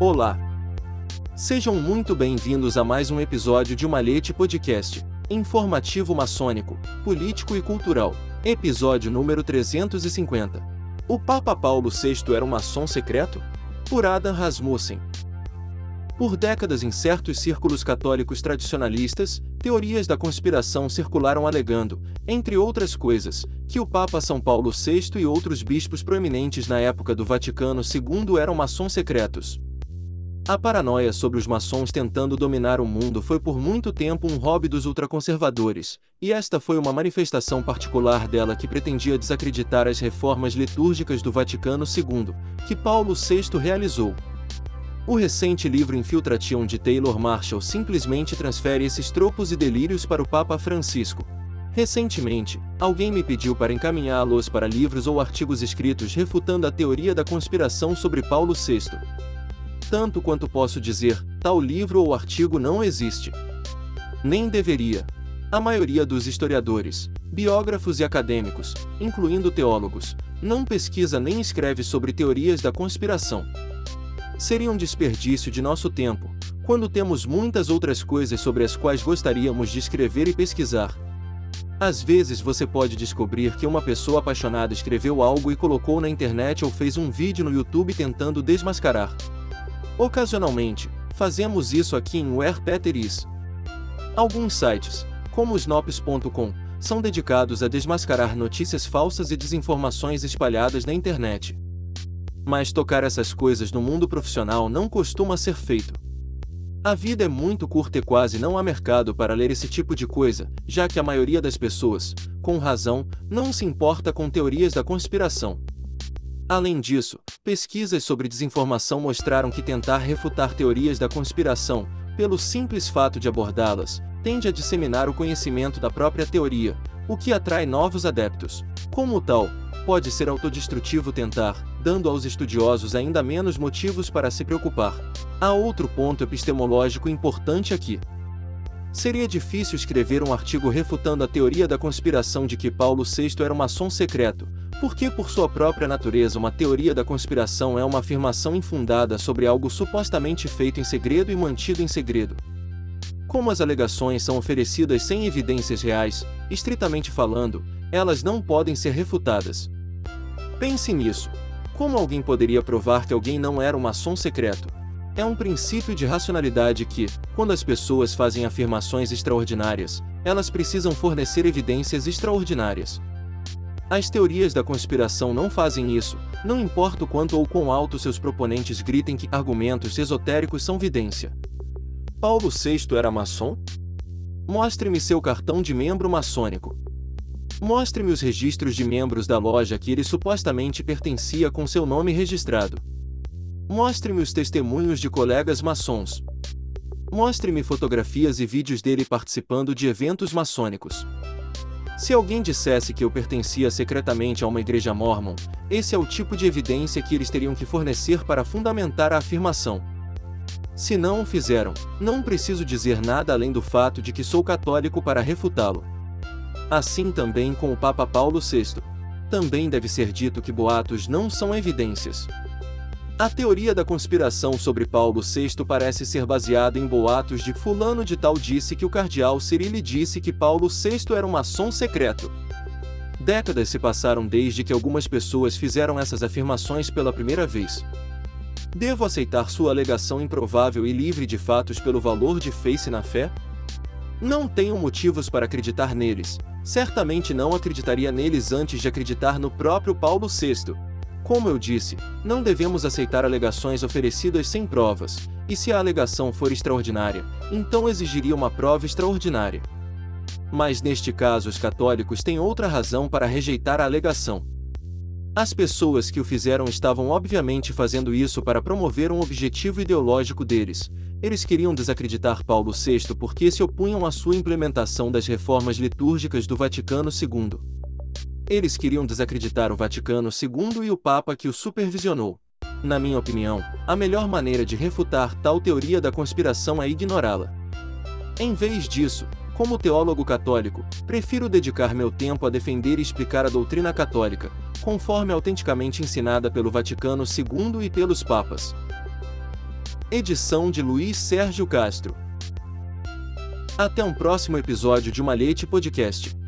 Olá! Sejam muito bem-vindos a mais um episódio de Malhete Podcast, informativo maçônico, político e cultural, episódio número 350. O Papa Paulo VI era um maçom secreto? Por Adam Rasmussen. Por décadas em certos círculos católicos tradicionalistas, teorias da conspiração circularam alegando, entre outras coisas, que o Papa São Paulo VI e outros bispos proeminentes na época do Vaticano II eram maçons secretos. A paranoia sobre os maçons tentando dominar o mundo foi por muito tempo um hobby dos ultraconservadores, e esta foi uma manifestação particular dela que pretendia desacreditar as reformas litúrgicas do Vaticano II, que Paulo VI realizou. O recente livro Infiltration de Taylor Marshall simplesmente transfere esses tropos e delírios para o Papa Francisco. Recentemente, alguém me pediu para encaminhá-los para livros ou artigos escritos refutando a teoria da conspiração sobre Paulo VI. Tanto quanto posso dizer, tal livro ou artigo não existe. Nem deveria. A maioria dos historiadores, biógrafos e acadêmicos, incluindo teólogos, não pesquisa nem escreve sobre teorias da conspiração seria um desperdício de nosso tempo, quando temos muitas outras coisas sobre as quais gostaríamos de escrever e pesquisar. Às vezes você pode descobrir que uma pessoa apaixonada escreveu algo e colocou na internet ou fez um vídeo no YouTube tentando desmascarar. Ocasionalmente, fazemos isso aqui em Where Peter Is. Alguns sites, como Snops.com, são dedicados a desmascarar notícias falsas e desinformações espalhadas na internet. Mas tocar essas coisas no mundo profissional não costuma ser feito. A vida é muito curta e quase não há mercado para ler esse tipo de coisa, já que a maioria das pessoas, com razão, não se importa com teorias da conspiração. Além disso, pesquisas sobre desinformação mostraram que tentar refutar teorias da conspiração, pelo simples fato de abordá-las, tende a disseminar o conhecimento da própria teoria, o que atrai novos adeptos. Como tal, pode ser autodestrutivo tentar, dando aos estudiosos ainda menos motivos para se preocupar. Há outro ponto epistemológico importante aqui. Seria difícil escrever um artigo refutando a teoria da conspiração de que Paulo VI era um maçom secreto, porque, por sua própria natureza, uma teoria da conspiração é uma afirmação infundada sobre algo supostamente feito em segredo e mantido em segredo. Como as alegações são oferecidas sem evidências reais, estritamente falando, elas não podem ser refutadas. Pense nisso. Como alguém poderia provar que alguém não era um maçom secreto? É um princípio de racionalidade que, quando as pessoas fazem afirmações extraordinárias, elas precisam fornecer evidências extraordinárias. As teorias da conspiração não fazem isso, não importa o quanto ou quão alto seus proponentes gritem que argumentos esotéricos são vidência. Paulo VI era maçom? Mostre-me seu cartão de membro maçônico. Mostre-me os registros de membros da loja que ele supostamente pertencia com seu nome registrado. Mostre-me os testemunhos de colegas maçons. Mostre-me fotografias e vídeos dele participando de eventos maçônicos. Se alguém dissesse que eu pertencia secretamente a uma igreja mormon, esse é o tipo de evidência que eles teriam que fornecer para fundamentar a afirmação. Se não o fizeram, não preciso dizer nada além do fato de que sou católico para refutá-lo. Assim também com o Papa Paulo VI. Também deve ser dito que boatos não são evidências. A teoria da conspiração sobre Paulo VI parece ser baseada em boatos de fulano de tal disse que o cardeal Cirilli disse que Paulo VI era um maçom secreto. Décadas se passaram desde que algumas pessoas fizeram essas afirmações pela primeira vez. Devo aceitar sua alegação improvável e livre de fatos pelo valor de face na fé? Não tenho motivos para acreditar neles, certamente não acreditaria neles antes de acreditar no próprio Paulo VI. Como eu disse, não devemos aceitar alegações oferecidas sem provas, e se a alegação for extraordinária, então exigiria uma prova extraordinária. Mas neste caso, os católicos têm outra razão para rejeitar a alegação. As pessoas que o fizeram estavam obviamente fazendo isso para promover um objetivo ideológico deles, eles queriam desacreditar Paulo VI porque se opunham à sua implementação das reformas litúrgicas do Vaticano II. Eles queriam desacreditar o Vaticano II e o Papa que o supervisionou. Na minha opinião, a melhor maneira de refutar tal teoria da conspiração é ignorá-la. Em vez disso, como teólogo católico, prefiro dedicar meu tempo a defender e explicar a doutrina católica, conforme autenticamente ensinada pelo Vaticano II e pelos papas. Edição de Luiz Sérgio Castro. Até um próximo episódio de Malhete Podcast.